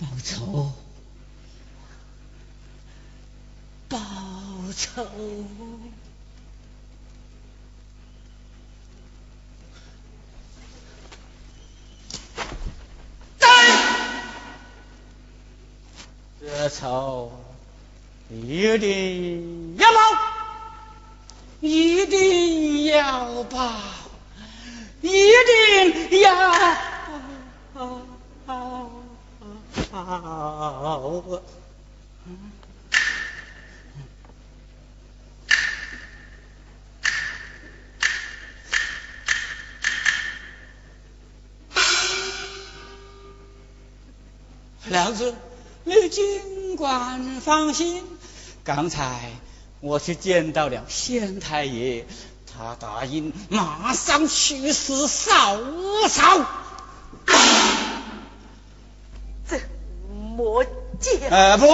报仇，报仇。这仇一定要报，一定要报，一定要报。娘子。你尽管放心，刚才我去见到了县太爷，他答应马上去死嫂嫂。怎么讲？呃，不，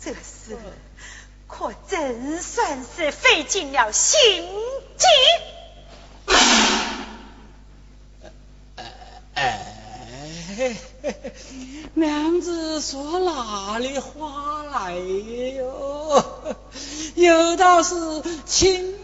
去死韩寿良。心机，哎，娘子说哪里话来哟？有道是亲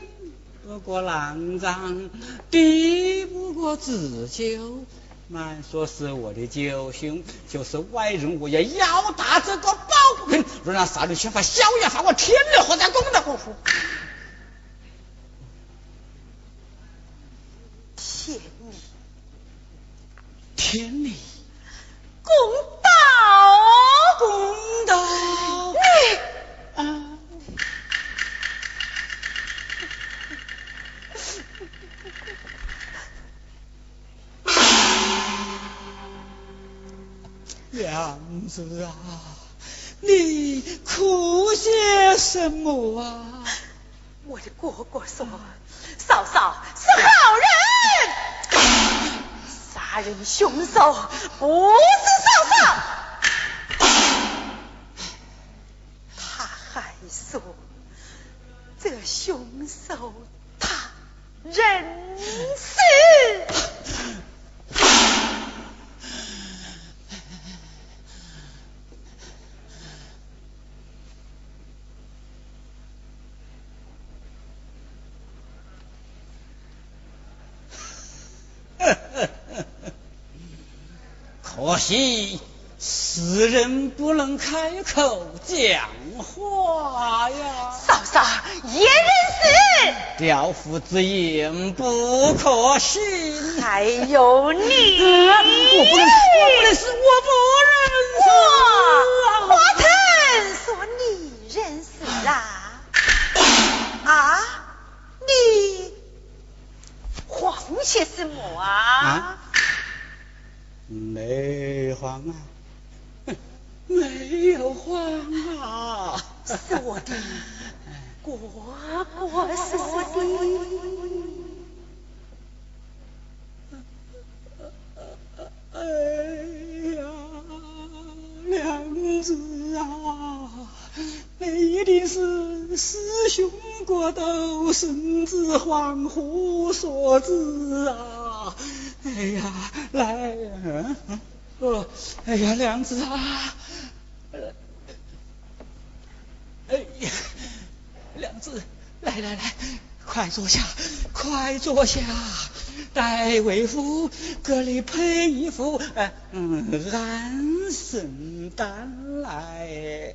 不过郎丈，敌不过子舅。慢说是我的舅兄，就是外人，我也要打这个抱不平。若让杀人宣发逍遥法，我天理何在公的过府？天理，公子啊，你哭些什么啊？我的哥哥说，嫂嫂是好人。杀人凶手不是嫂嫂，他还说这凶手他认识。可惜世人不能开口讲话呀。嫂嫂也认识，刁妇之言不可信。还有你，我不能，我不能是，我不认识。花藤说你认识啊？啊？你慌些什么啊？没慌 啊，没有慌啊，是我的哥哥说的。哎呀，娘子啊，那一定是师兄过斗，孙子恍惚所致啊。哎呀，来，哦，哎呀，娘子啊，哎呀，娘子，来来来，快坐下，快坐下，待为夫给你配一副嗯安神丹来，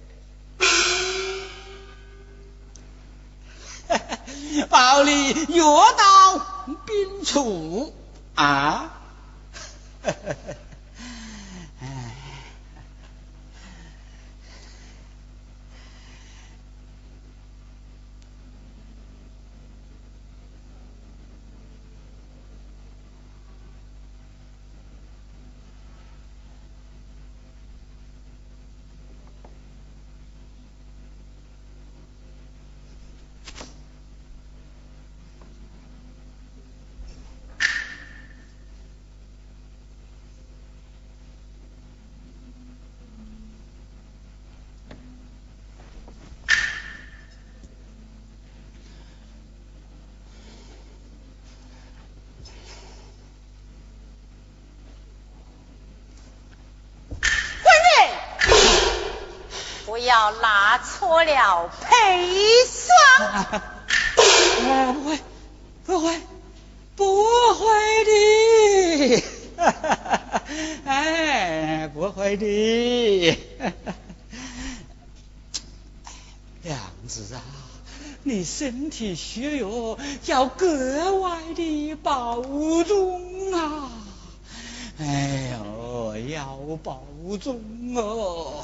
保你药到病除。啊，要拿错了配双。不会，不会，不会的，哎，不会的。娘子啊，你身体虚弱，要格外的保重啊！哎呦，要保重哦！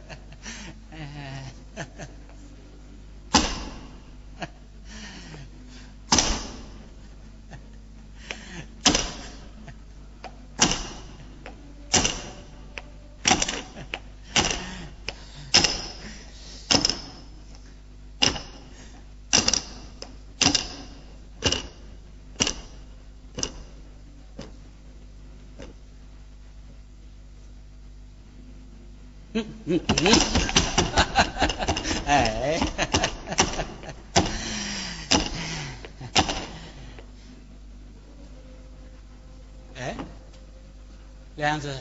嗯嗯嗯，哎，哎，梁子，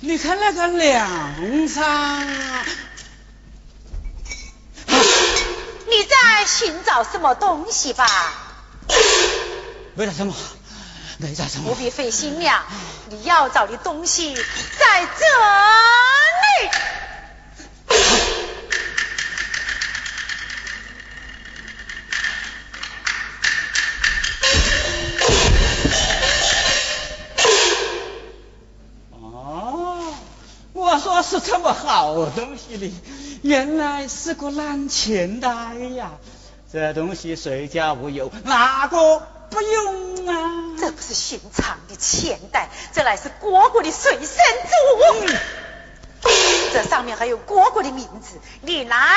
你看那个梁上，你在寻找什么东西吧？为了什么？没找什么？不必费心了，你要找的东西在这里。哦，我说是这么好东西的，原来是个烂钱袋呀！这东西谁家无有？哪个不用啊？这不是寻常的钱袋，这乃是蝈蝈的随身珠。这上面还有蝈蝈的名字，你来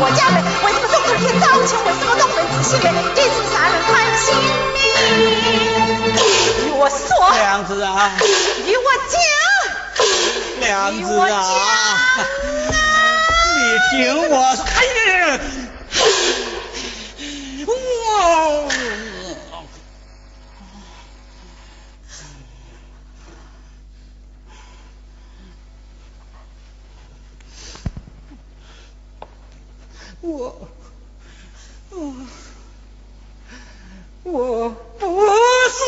我家门？为什么送出天早前？为什么动人之心人？一直杀人宽心你与我说，娘子啊，与我讲，娘子啊，你听我说，哎呀，哇！我，我，我不是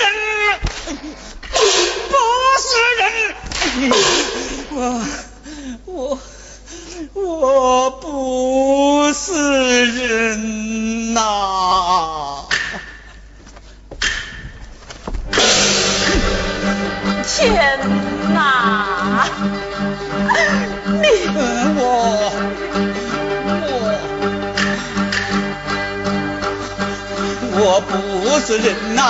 人，不是人，我，我，我不是人呐、那！你我，我，我不是人呐、